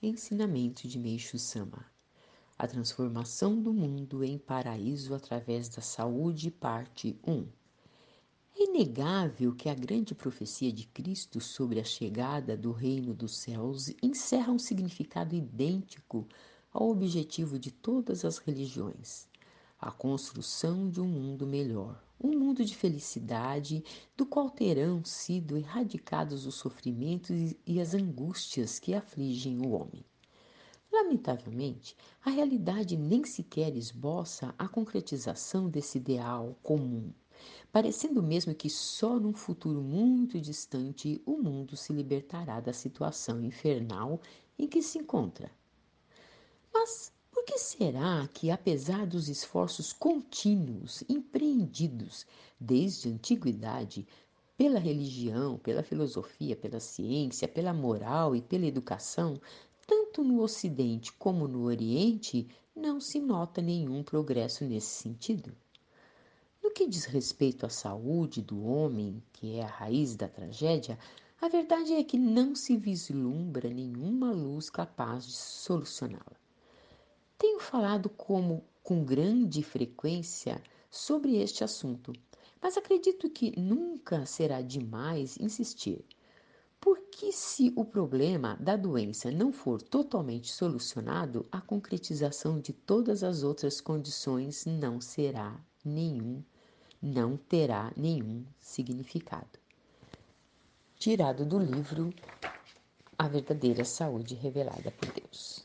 Ensinamento de Meixo Sama. A transformação do mundo em paraíso através da saúde, parte 1. É inegável que a grande profecia de Cristo sobre a chegada do reino dos céus encerra um significado idêntico ao objetivo de todas as religiões: a construção de um mundo melhor, um mundo de felicidade, do qual terão sido erradicados os sofrimentos e as angústias que afligem o homem. Lamentavelmente, a realidade nem sequer esboça a concretização desse ideal comum, parecendo mesmo que só num futuro muito distante o mundo se libertará da situação infernal em que se encontra. Mas que será que, apesar dos esforços contínuos empreendidos desde a antiguidade pela religião, pela filosofia, pela ciência, pela moral e pela educação, tanto no Ocidente como no Oriente, não se nota nenhum progresso nesse sentido. No que diz respeito à saúde do homem, que é a raiz da tragédia, a verdade é que não se vislumbra nenhuma luz capaz de solucioná-la. Falado como com grande frequência sobre este assunto, mas acredito que nunca será demais insistir. Porque se o problema da doença não for totalmente solucionado, a concretização de todas as outras condições não será nenhum, não terá nenhum significado. Tirado do livro A Verdadeira Saúde Revelada por Deus.